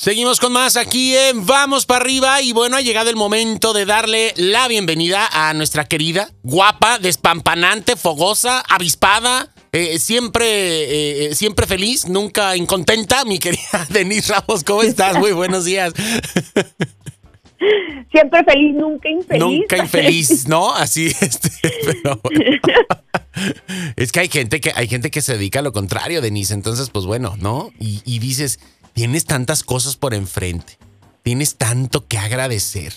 Seguimos con más aquí en Vamos para arriba y bueno, ha llegado el momento de darle la bienvenida a nuestra querida, guapa, despampanante, fogosa, avispada, eh, siempre, eh, eh, siempre feliz, nunca incontenta, mi querida Denise Ramos, ¿cómo estás? Muy buenos días. Siempre feliz, nunca infeliz. Nunca infeliz, ¿no? Así, este, pero Es que hay gente que hay gente que se dedica a lo contrario, Denise. Entonces, pues bueno, ¿no? Y, y dices, tienes tantas cosas por enfrente, tienes tanto que agradecer.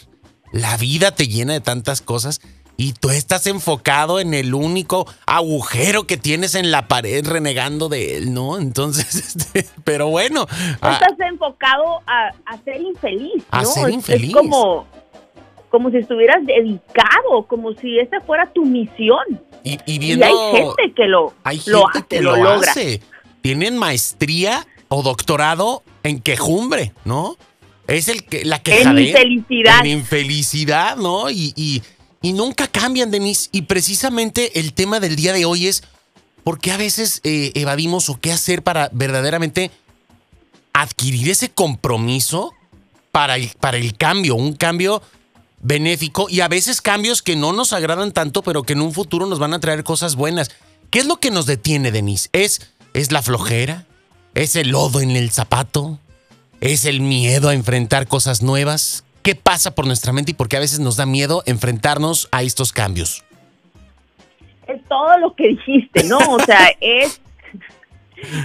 La vida te llena de tantas cosas y tú estás enfocado en el único agujero que tienes en la pared renegando de él, ¿no? Entonces, este, pero bueno. Ah, estás enfocado a, ser infeliz, ¿no? A ser infeliz. Es como, como si estuvieras dedicado, como si esa fuera tu misión. Y, viendo, hay gente que lo, hay gente que lo, Hace. Tienen maestría o doctorado en quejumbre, ¿no? Es el que la queja En infelicidad. En infelicidad, ¿no? Y, y, y, nunca cambian, Denise. Y precisamente el tema del día de hoy es por qué a veces eh, evadimos o qué hacer para verdaderamente adquirir ese compromiso para el, para el cambio, un cambio benéfico y a veces cambios que no nos agradan tanto, pero que en un futuro nos van a traer cosas buenas. ¿Qué es lo que nos detiene, Denise? ¿Es, es la flojera? ¿Es el lodo en el zapato? ¿Es el miedo a enfrentar cosas nuevas? ¿Qué pasa por nuestra mente y por qué a veces nos da miedo enfrentarnos a estos cambios? Es todo lo que dijiste, ¿no? O sea, es,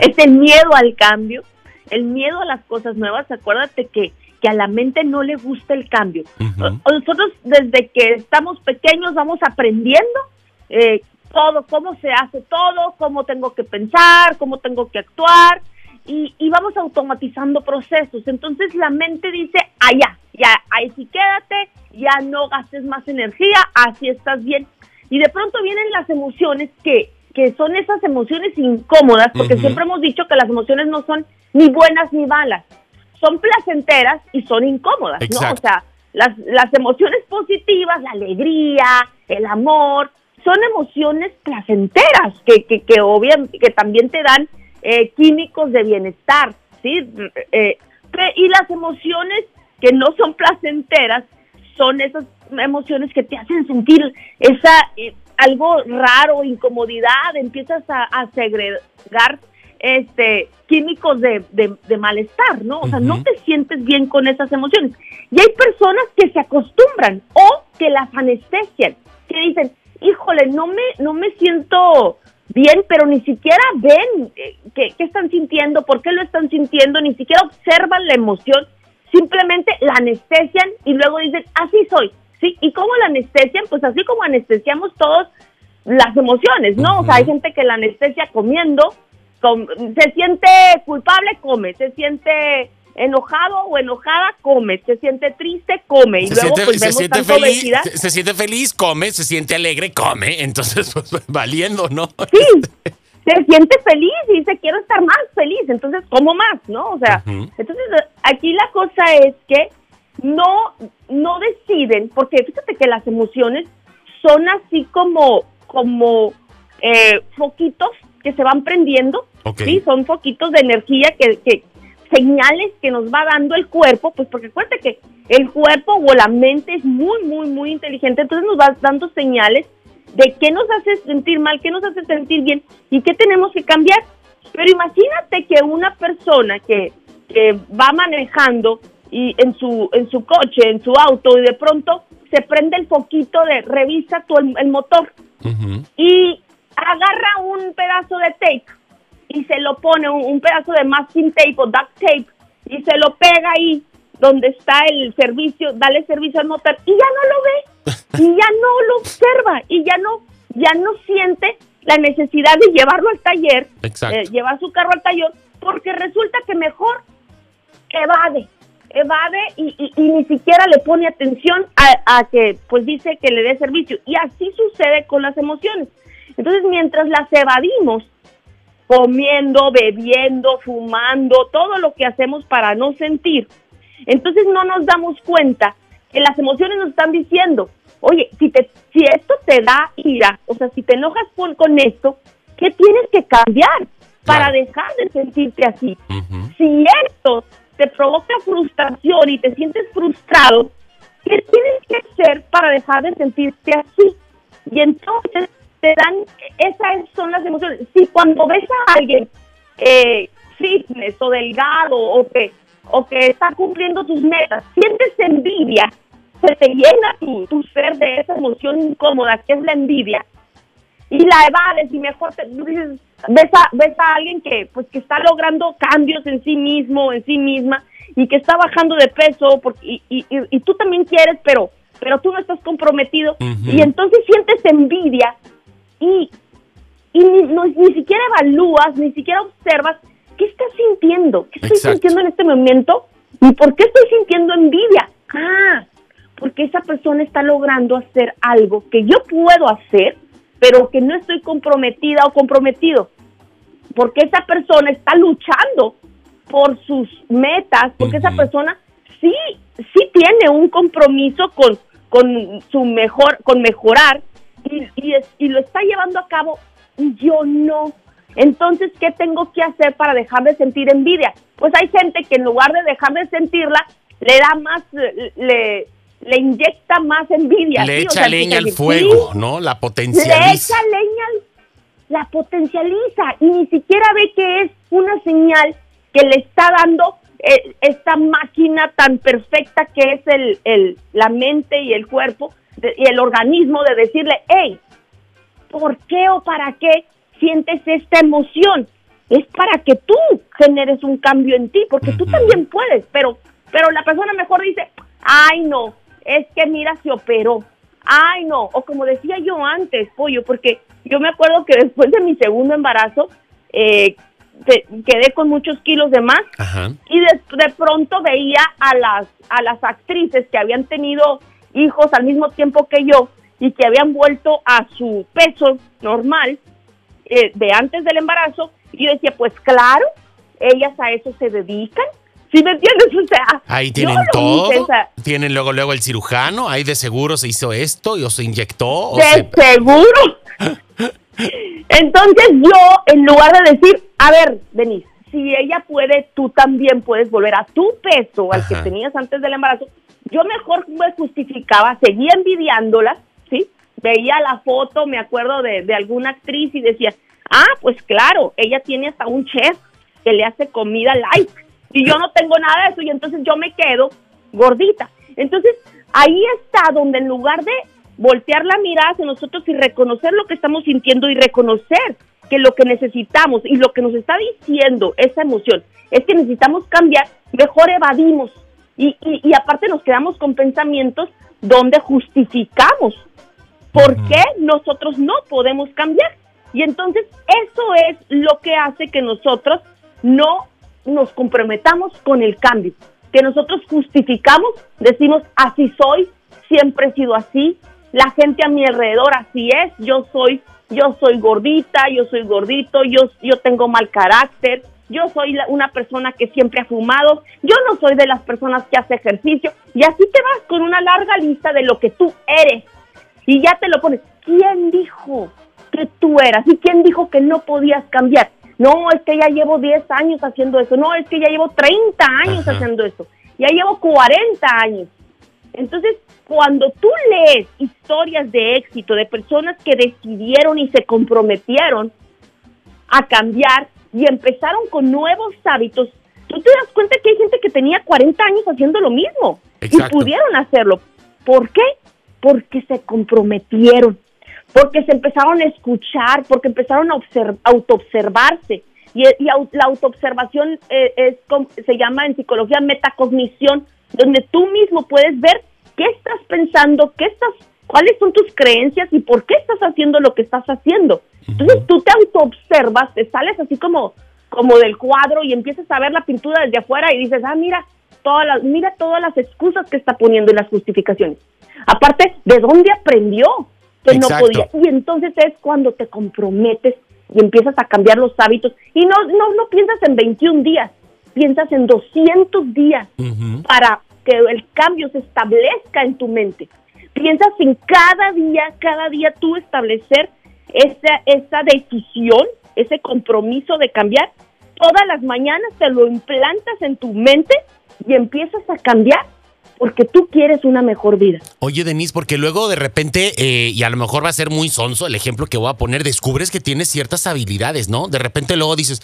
es el miedo al cambio, el miedo a las cosas nuevas. Acuérdate que, que a la mente no le gusta el cambio. Nosotros desde que estamos pequeños vamos aprendiendo eh, todo, cómo se hace todo, cómo tengo que pensar, cómo tengo que actuar y, vamos automatizando procesos. Entonces la mente dice, allá, ya, ahí sí quédate, ya no gastes más energía, así estás bien. Y de pronto vienen las emociones que, que son esas emociones incómodas, porque siempre hemos dicho que las emociones no son ni buenas ni malas, son placenteras y son incómodas, ¿no? O sea, las, las emociones positivas, la alegría, el amor, son emociones placenteras que, que, que, obviamente, que también te dan eh, químicos de bienestar, ¿sí? Eh, y las emociones que no son placenteras son esas emociones que te hacen sentir esa eh, algo raro, incomodidad, empiezas a, segregar este químicos de, de, malestar, ¿no? O sea, no te sientes bien con esas emociones. Y hay personas que se acostumbran o que las anestesian, que dicen, híjole, no me, no me siento bien, pero ni siquiera ven eh, qué, están sintiendo, por qué lo están sintiendo, ni siquiera observan la emoción, simplemente la anestesian y luego dicen, así soy, ¿sí? ¿Y cómo la anestesian? Pues así como anestesiamos todos las emociones, ¿no? O sea, hay gente que la anestesia comiendo, se siente culpable, come, se siente enojado o enojada, come, se siente triste, come. Y se luego siente, pues, se vemos siente feliz, se, siente feliz, come, se siente alegre, come. Entonces, pues valiendo, ¿no? Sí, se siente feliz y dice quiero estar más feliz, entonces como más, ¿no? O sea, entonces aquí la cosa es que no, no deciden, porque fíjate que las emociones son así como, como eh, foquitos que se van prendiendo, ¿sí? Son foquitos de energía que, que, señales que nos va dando el cuerpo, pues porque acuérdate que el cuerpo o la mente es muy, muy, muy inteligente, entonces nos va dando señales de qué nos hace sentir mal, qué nos hace sentir bien y qué tenemos que cambiar. Pero imagínate que una persona que, que va manejando y en su, en su coche, en su auto, y de pronto se prende el foquito de revisa tu, el, motor y agarra un pedazo de tape y se lo pone un, pedazo de masking tape o duct tape y se lo pega ahí donde está el servicio, dale servicio al motor y ya no lo ve y ya no lo observa y ya no ya no siente la necesidad de llevarlo al taller, eh, llevar su carro al taller, porque resulta que mejor evade, evade y, ni siquiera le pone atención a, a, que pues dice que le dé servicio. Y así sucede con las emociones. Entonces, mientras las evadimos, comiendo, bebiendo, fumando, todo lo que hacemos para no sentir. Entonces no nos damos cuenta que las emociones nos están diciendo, oye, si, te, si esto te da ira, o sea, si te enojas con, con esto, ¿qué tienes que cambiar para dejar de sentirte así? Si esto te provoca frustración y te sientes frustrado, ¿qué tienes que hacer para dejar de sentirte así? Y entonces te dan, esas son las emociones. Si cuando ves a alguien eh, fitness o delgado o que, o que está cumpliendo tus metas, sientes envidia, se te llena tu, tu ser de esa emoción incómoda que es la envidia y la evades y mejor te, dices, ves a, ves a alguien que pues que está logrando cambios en sí mismo, en sí misma y que está bajando de peso porque, y, y, tú también quieres, pero pero tú no estás comprometido y entonces sientes envidia y, y ni, ni siquiera evalúas, ni siquiera observas qué estás sintiendo, qué estoy sintiendo en este momento y por qué estoy sintiendo envidia. Ah, porque esa persona está logrando hacer algo que yo puedo hacer, pero que no estoy comprometida o comprometido. Porque esa persona está luchando por sus metas, porque esa persona sí, sí tiene un compromiso con, con su mejor, con mejorar y, y, y lo está llevando a cabo y yo no. Entonces, ¿qué tengo que hacer para dejar de sentir envidia? Pues hay gente que en lugar de dejar de sentirla, le da más, le, le inyecta más envidia. Le echa leña al fuego, ¿no? La potencializa. Le echa leña, la potencializa y ni siquiera ve que es una señal que le está dando eh, esta máquina tan perfecta que es el, el, la mente y el cuerpo y el organismo de decirle, hey, ¿por qué o para qué sientes esta emoción? Es para que tú generes un cambio en ti, porque tú también puedes, pero, pero la persona mejor dice, ay no, es que mira, se operó. Ay, no, o como decía yo antes, pollo, porque yo me acuerdo que después de mi segundo embarazo, eh, quedé con muchos kilos de más y de, de, pronto veía a las, a las actrices que habían tenido hijos al mismo tiempo que yo y que habían vuelto a su peso normal eh, de antes del embarazo y yo decía, pues claro, ellas a eso se dedican ¿Sí me entiendes? O sea, ahí tienen todo. Tienen luego luego el cirujano, ahí de seguro se hizo esto o se inyectó. de seguro. Entonces yo, en lugar de decir, a ver, Denise, si ella puede, tú también puedes volver a tu peso, al que tenías antes del embarazo, yo mejor me justificaba, seguía envidiándola, ¿sí? Veía la foto, me acuerdo de, de alguna actriz y decía, ah, pues claro, ella tiene hasta un chef que le hace comida light y yo no tengo nada de eso y entonces yo me quedo gordita. Entonces, ahí está donde en lugar de voltear la mirada hacia nosotros y reconocer lo que estamos sintiendo y reconocer que lo que necesitamos y lo que nos está diciendo esa emoción es que necesitamos cambiar, mejor evadimos. Y, y, aparte nos quedamos con pensamientos donde justificamos por qué nosotros no podemos cambiar. Y entonces eso es lo que hace que nosotros no nos comprometamos con el cambio, que nosotros justificamos, decimos, así soy, siempre he sido así, la gente a mi alrededor así es, yo soy, yo soy gordita, yo soy gordito, yo, yo tengo mal carácter, yo soy una persona que siempre ha fumado, yo no soy de las personas que hace ejercicio, y así te vas con una larga lista de lo que tú eres, y ya te lo pones. ¿Quién dijo que tú eras? ¿Y quién dijo que no podías cambiar? No, es que ya llevo 10 años haciendo eso. No, es que ya llevo 30 años haciendo eso. Ya llevo 40 años. Entonces, cuando tú lees historias de éxito de personas que decidieron y se comprometieron a cambiar y empezaron con nuevos hábitos, tú te das cuenta que hay gente que tenía 40 años haciendo lo mismo y pudieron hacerlo. ¿Por qué? Porque se comprometieron porque se empezaron a escuchar, porque empezaron a autoobservarse. Y, y la autoobservación eh, es, se llama en psicología metacognición, donde tú mismo puedes ver qué estás pensando, qué estás, cuáles son tus creencias y por qué estás haciendo lo que estás haciendo. Entonces tú te autoobservas, te sales así como, como del cuadro y empiezas a ver la pintura desde afuera y dices, ah, mira, todas las, mira todas las excusas que está poniendo y las justificaciones. Aparte, ¿de dónde aprendió? que no podía. Y entonces es cuando te comprometes y empiezas a cambiar los hábitos. Y no, no, no piensas en 21 días, piensas en 200 días para que el cambio se establezca en tu mente. Piensas en cada día, cada día tú establecer esa, esa decisión, ese compromiso de cambiar todas las mañanas te lo implantas en tu mente y empiezas a cambiar porque tú quieres una mejor vida. Oye, Denise, porque luego de repente, eh, y a lo mejor va a ser muy sonso el ejemplo que voy a poner, descubres que tienes ciertas habilidades, ¿no? De repente luego dices,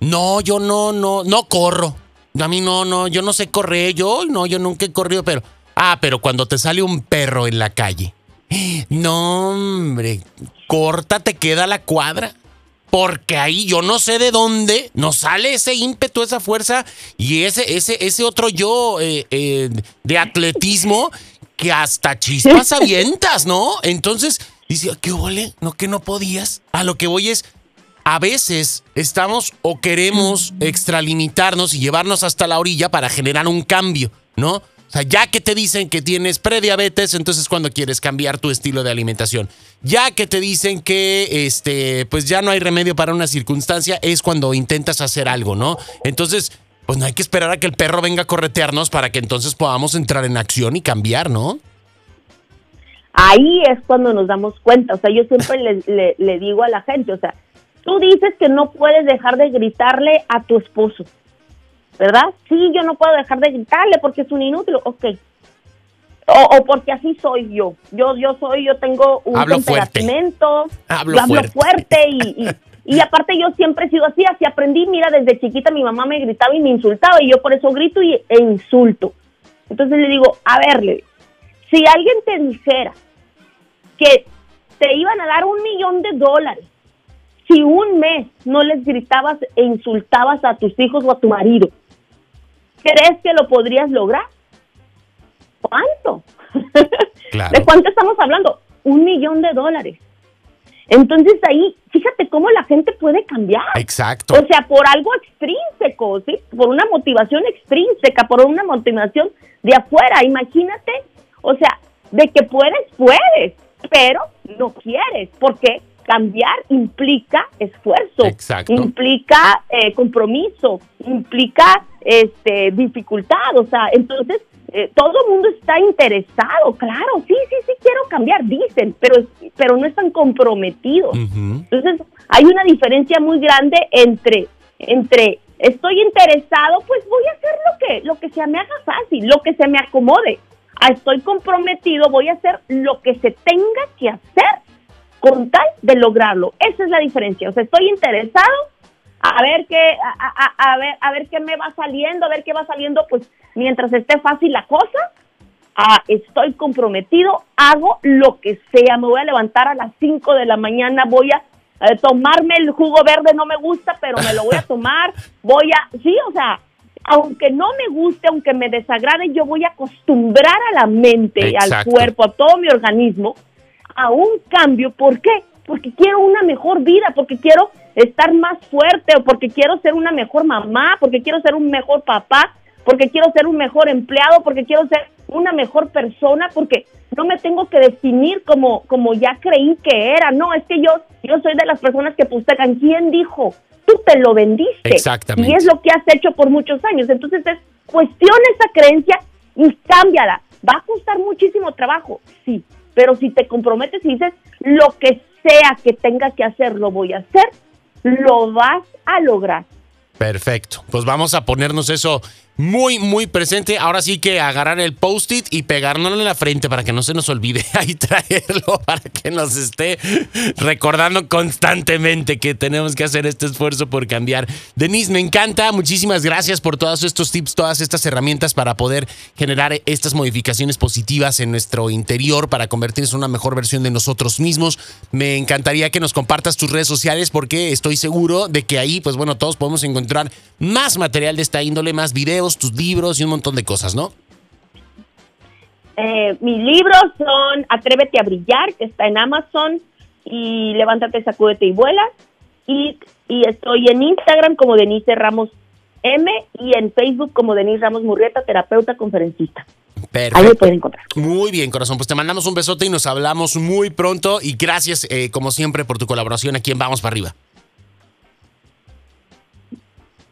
no, yo no, no, no corro. A mí no, no, yo no sé correr, yo no, yo nunca he corrido, pero... Ah, pero cuando te sale un perro en la calle. No, hombre, corta te queda la cuadra. Porque ahí yo no sé de dónde nos sale ese ímpetu, esa fuerza y ese, ese, ese otro yo eh, eh, de atletismo que hasta chispas avientas, ¿no? Entonces, dice, ¿qué ole? ¿No que no podías? A lo que voy es, a veces estamos o queremos extralimitarnos y llevarnos hasta la orilla para generar un cambio, ¿no? O sea, ya que te dicen que tienes prediabetes, entonces cuando quieres cambiar tu estilo de alimentación. Ya que te dicen que este, pues ya no hay remedio para una circunstancia, es cuando intentas hacer algo, ¿no? Entonces, pues no hay que esperar a que el perro venga a corretearnos para que entonces podamos entrar en acción y cambiar, ¿no? Ahí es cuando nos damos cuenta. O sea, yo siempre le, le digo a la gente, o sea, tú dices que no puedes dejar de gritarle a tu esposo ¿verdad? Sí, yo no puedo dejar de gritarle porque es un inútil, ok. O, porque así soy yo. Yo yo soy, yo tengo un hablo temperamento, hablo, fuerte, y, y, aparte yo siempre he sido así, así aprendí, mira, desde chiquita mi mamá me gritaba y me insultaba y yo por eso grito y, e insulto. Entonces le digo, a verle, si alguien te dijera que te iban a dar un millón de dólares si un mes no les gritabas e insultabas a tus hijos o a tu marido, ¿crees que lo podrías lograr? ¿Cuánto? ¿De cuánto estamos hablando? Un millón de dólares. Entonces ahí, fíjate cómo la gente puede cambiar. Exacto. O sea, por algo extrínseco, ¿sí? Por una motivación extrínseca, por una motivación de afuera. Imagínate, o sea, de que puedes, puedes, pero no quieres. ¿Por qué? Cambiar implica esfuerzo, implica eh, compromiso, implica este, dificultad, o sea, entonces eh, todo el mundo está interesado, claro, sí, sí, sí quiero cambiar, dicen, pero, pero no están comprometidos. Entonces hay una diferencia muy grande entre, entre estoy interesado, pues voy a hacer lo que, lo que se me haga fácil, lo que se me acomode. Ah, estoy comprometido, voy a hacer lo que se tenga que hacer con tal de lograrlo. Esa es la diferencia. O sea, estoy interesado a ver qué, a, ver, a ver qué me va saliendo, a ver qué va saliendo, pues mientras esté fácil la cosa, ah, estoy comprometido, hago lo que sea, me voy a levantar a las 5 de la mañana, voy a tomarme el jugo verde, no me gusta, pero me lo voy a tomar, voy a, sí, o sea, aunque no me guste, aunque me desagrade, yo voy a acostumbrar a la mente, al cuerpo, a todo mi organismo, a un cambio. ¿Por qué? Porque quiero una mejor vida, porque quiero estar más fuerte, o porque quiero ser una mejor mamá, porque quiero ser un mejor papá, porque quiero ser un mejor empleado, porque quiero ser una mejor persona, porque no me tengo que definir como, como ya creí que era. No, es que yo, yo soy de las personas que postergan. ¿Quién dijo? Tú te lo vendiste. Exactamente. Y es lo que has hecho por muchos años. Entonces es cuestiona esa creencia y cámbiala. Va a costar muchísimo trabajo, sí, pero si te comprometes y dices, lo que sea que tenga que hacer, lo voy a hacer, lo vas a lograr. Perfecto. Pues vamos a ponernos eso muy, muy presente. Ahora sí que agarrar el post-it y pegárnoslo en la frente para que no se nos olvide. Ahí traerlo para que nos esté recordando constantemente que tenemos que hacer este esfuerzo por cambiar. Denise, me encanta. Muchísimas gracias por todos estos tips, todas estas herramientas para poder generar estas modificaciones positivas en nuestro interior para convertirnos en una mejor versión de nosotros mismos. Me encantaría que nos compartas tus redes sociales porque estoy seguro de que ahí, pues bueno, todos podemos encontrar más material de esta índole, más videos tus libros y un montón de cosas, ¿no? Eh, mis libros son Atrévete a brillar, que está en Amazon, y Levántate, sacúdete y vuela. Y, y estoy en Instagram como Denise Ramos M y en Facebook como Denise Ramos Murrieta, terapeuta conferencista. Perfecto. Ahí me pueden encontrar. Muy bien, corazón. Pues te mandamos un besote y nos hablamos muy pronto. Y gracias, eh, como siempre, por tu colaboración aquí en Vamos para Arriba.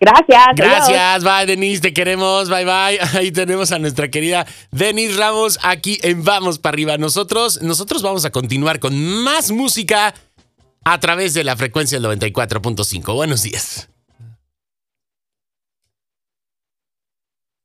Gracias. Gracias, bye Denise, te queremos, bye bye. Ahí tenemos a nuestra querida Denise Ramos aquí en Vamos para arriba. Nosotros, nosotros vamos a continuar con más música a través de la frecuencia del 94.5. Buenos días.